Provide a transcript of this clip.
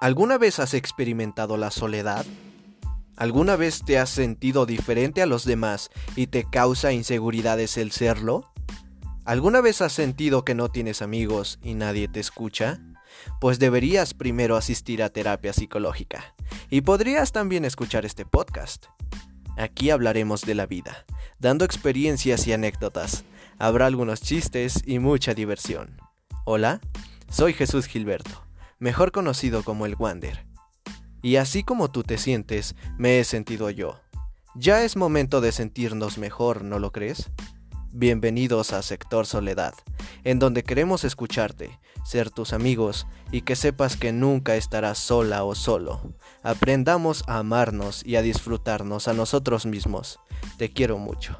¿Alguna vez has experimentado la soledad? ¿Alguna vez te has sentido diferente a los demás y te causa inseguridades el serlo? ¿Alguna vez has sentido que no tienes amigos y nadie te escucha? Pues deberías primero asistir a terapia psicológica. Y podrías también escuchar este podcast. Aquí hablaremos de la vida, dando experiencias y anécdotas. Habrá algunos chistes y mucha diversión. Hola, soy Jesús Gilberto mejor conocido como el Wander. Y así como tú te sientes, me he sentido yo. Ya es momento de sentirnos mejor, ¿no lo crees? Bienvenidos a Sector Soledad, en donde queremos escucharte, ser tus amigos y que sepas que nunca estarás sola o solo. Aprendamos a amarnos y a disfrutarnos a nosotros mismos. Te quiero mucho.